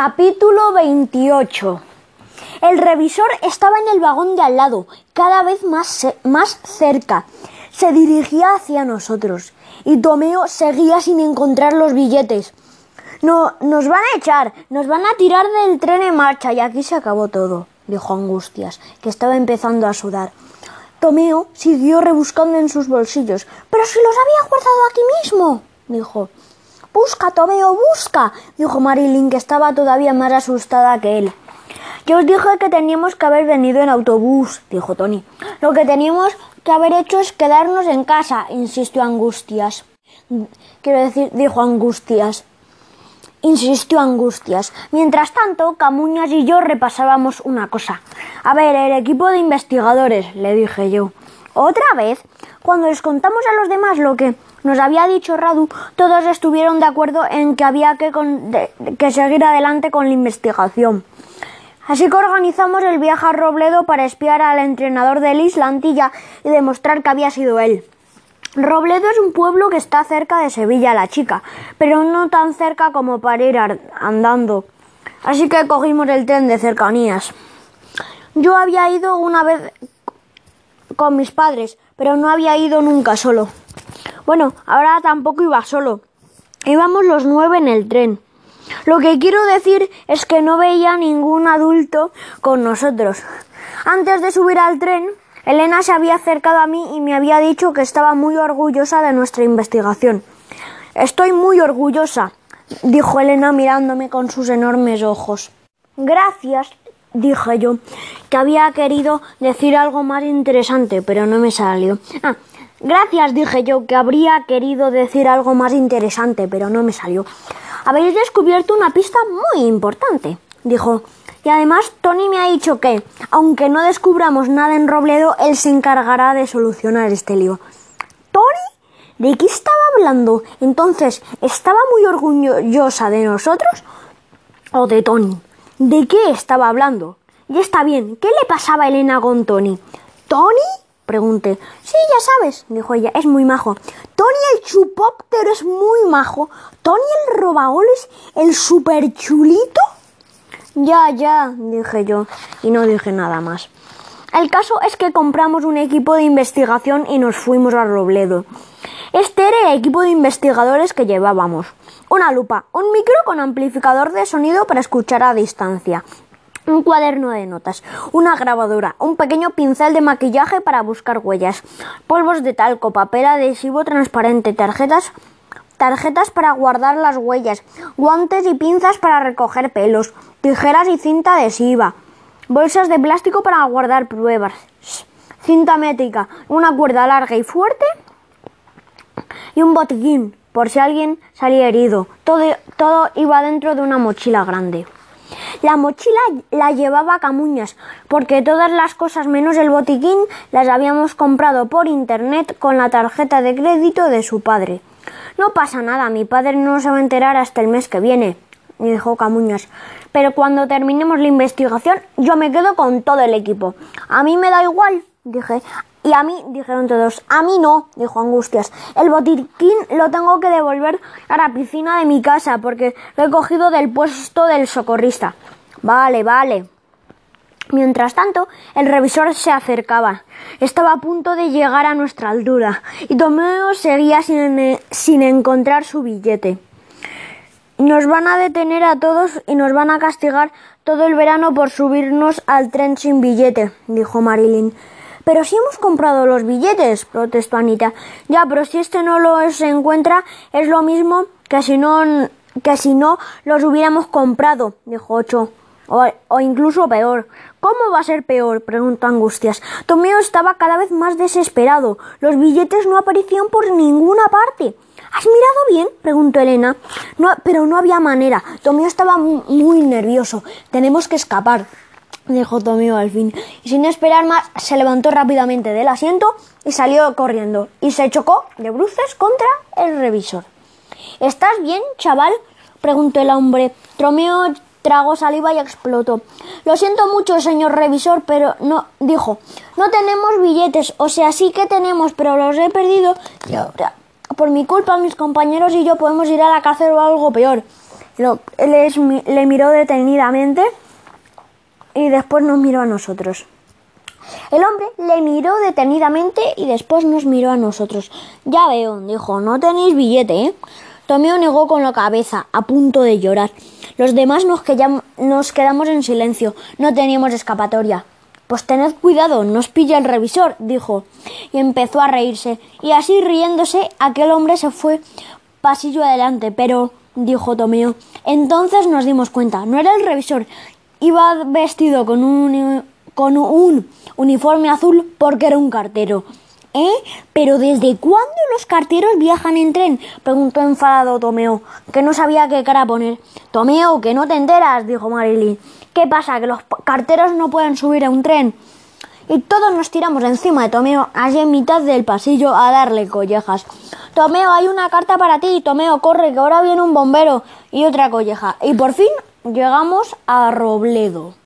Capítulo 28 El revisor estaba en el vagón de al lado, cada vez más, más cerca. Se dirigía hacia nosotros y Tomeo seguía sin encontrar los billetes. No, nos van a echar, nos van a tirar del tren en marcha y aquí se acabó todo, dijo Angustias, que estaba empezando a sudar. Tomeo siguió rebuscando en sus bolsillos. Pero si los había guardado aquí mismo, dijo. Busca, Tomeo, busca, dijo Marilyn, que estaba todavía más asustada que él. Yo os dije que teníamos que haber venido en autobús, dijo Tony. Lo que teníamos que haber hecho es quedarnos en casa, insistió Angustias. Quiero decir, dijo Angustias. Insistió Angustias. Mientras tanto, Camuñas y yo repasábamos una cosa. A ver, el equipo de investigadores, le dije yo. ¿Otra vez? Cuando les contamos a los demás lo que nos había dicho Radu, todos estuvieron de acuerdo en que había que, que seguir adelante con la investigación. Así que organizamos el viaje a Robledo para espiar al entrenador del Isla Antilla y demostrar que había sido él. Robledo es un pueblo que está cerca de Sevilla la Chica, pero no tan cerca como para ir andando. Así que cogimos el tren de cercanías. Yo había ido una vez con mis padres, pero no había ido nunca solo. Bueno, ahora tampoco iba solo. Íbamos los nueve en el tren. Lo que quiero decir es que no veía ningún adulto con nosotros. Antes de subir al tren, Elena se había acercado a mí y me había dicho que estaba muy orgullosa de nuestra investigación. Estoy muy orgullosa, dijo Elena mirándome con sus enormes ojos. Gracias, dije yo, que había querido decir algo más interesante, pero no me salió. Ah, gracias, dije yo, que habría querido decir algo más interesante, pero no me salió. Habéis descubierto una pista muy importante, dijo. Y además Tony me ha dicho que, aunque no descubramos nada en Robledo, él se encargará de solucionar este lío. ¿Tony? ¿De qué estaba hablando? Entonces, ¿estaba muy orgullosa de nosotros? ¿O de Tony? ¿De qué estaba hablando? Ya está bien, ¿qué le pasaba a Elena con Tony? ¿Tony? Pregunté. Sí, ya sabes, dijo ella, es muy majo. Tony el chupóptero es muy majo. Tony el robagoles, el super chulito. Ya, ya, dije yo, y no dije nada más. El caso es que compramos un equipo de investigación y nos fuimos a Robledo. Este era el equipo de investigadores que llevábamos. Una lupa, un micro con amplificador de sonido para escuchar a distancia, un cuaderno de notas, una grabadora, un pequeño pincel de maquillaje para buscar huellas, polvos de talco, papel adhesivo transparente, tarjetas tarjetas para guardar las huellas, guantes y pinzas para recoger pelos, tijeras y cinta adhesiva, bolsas de plástico para guardar pruebas, cinta métrica, una cuerda larga y fuerte y un botiquín por si alguien salía herido. Todo, todo iba dentro de una mochila grande. La mochila la llevaba Camuñas, porque todas las cosas menos el botiquín las habíamos comprado por internet con la tarjeta de crédito de su padre. No pasa nada, mi padre no se va a enterar hasta el mes que viene, dijo Camuñas. Pero cuando terminemos la investigación, yo me quedo con todo el equipo. A mí me da igual, dije. Y a mí, dijeron todos, a mí no, dijo Angustias. El botiquín lo tengo que devolver a la piscina de mi casa porque lo he cogido del puesto del socorrista. Vale, vale. Mientras tanto, el revisor se acercaba. Estaba a punto de llegar a nuestra altura y Tomeo seguía sin, sin encontrar su billete. Nos van a detener a todos y nos van a castigar todo el verano por subirnos al tren sin billete, dijo Marilyn. Pero si hemos comprado los billetes, protestó Anita. Ya, pero si este no los encuentra, es lo mismo que si no, que si no los hubiéramos comprado, dijo Ocho. O, incluso peor. ¿Cómo va a ser peor? preguntó Angustias. Tomeo estaba cada vez más desesperado. Los billetes no aparecían por ninguna parte. ¿Has mirado bien? preguntó Elena. No, pero no había manera. Tomeo estaba muy nervioso. Tenemos que escapar, dijo Tomeo al fin. Y sin esperar más, se levantó rápidamente del asiento y salió corriendo. Y se chocó de bruces contra el revisor. ¿Estás bien, chaval? preguntó el hombre. Tomeo tragó saliva y explotó. Lo siento mucho, señor revisor, pero no, dijo, no tenemos billetes, o sea, sí que tenemos, pero los he perdido y ahora, por mi culpa, mis compañeros y yo podemos ir a la cárcel o algo peor. Lo- él es- le miró detenidamente y después nos miró a nosotros. El hombre le miró detenidamente y después nos miró a nosotros. Ya veo, dijo, no tenéis billete, ¿eh? Tomeo negó con la cabeza, a punto de llorar. Los demás nos, quedam- nos quedamos en silencio. No teníamos escapatoria. Pues tened cuidado, nos pilla el revisor, dijo, y empezó a reírse. Y así riéndose, aquel hombre se fue pasillo adelante, pero, dijo Tomeo, entonces nos dimos cuenta, no era el revisor, iba vestido con un, con un uniforme azul porque era un cartero. ¿Eh? ¿Pero desde cuándo los carteros viajan en tren? preguntó enfadado Tomeo, que no sabía qué cara poner. Tomeo, que no te enteras, dijo Marilyn. ¿Qué pasa? ¿Que los carteros no pueden subir a un tren? Y todos nos tiramos encima de Tomeo, allí en mitad del pasillo, a darle collejas. Tomeo, hay una carta para ti. Tomeo, corre, que ahora viene un bombero. Y otra colleja. Y por fin llegamos a Robledo.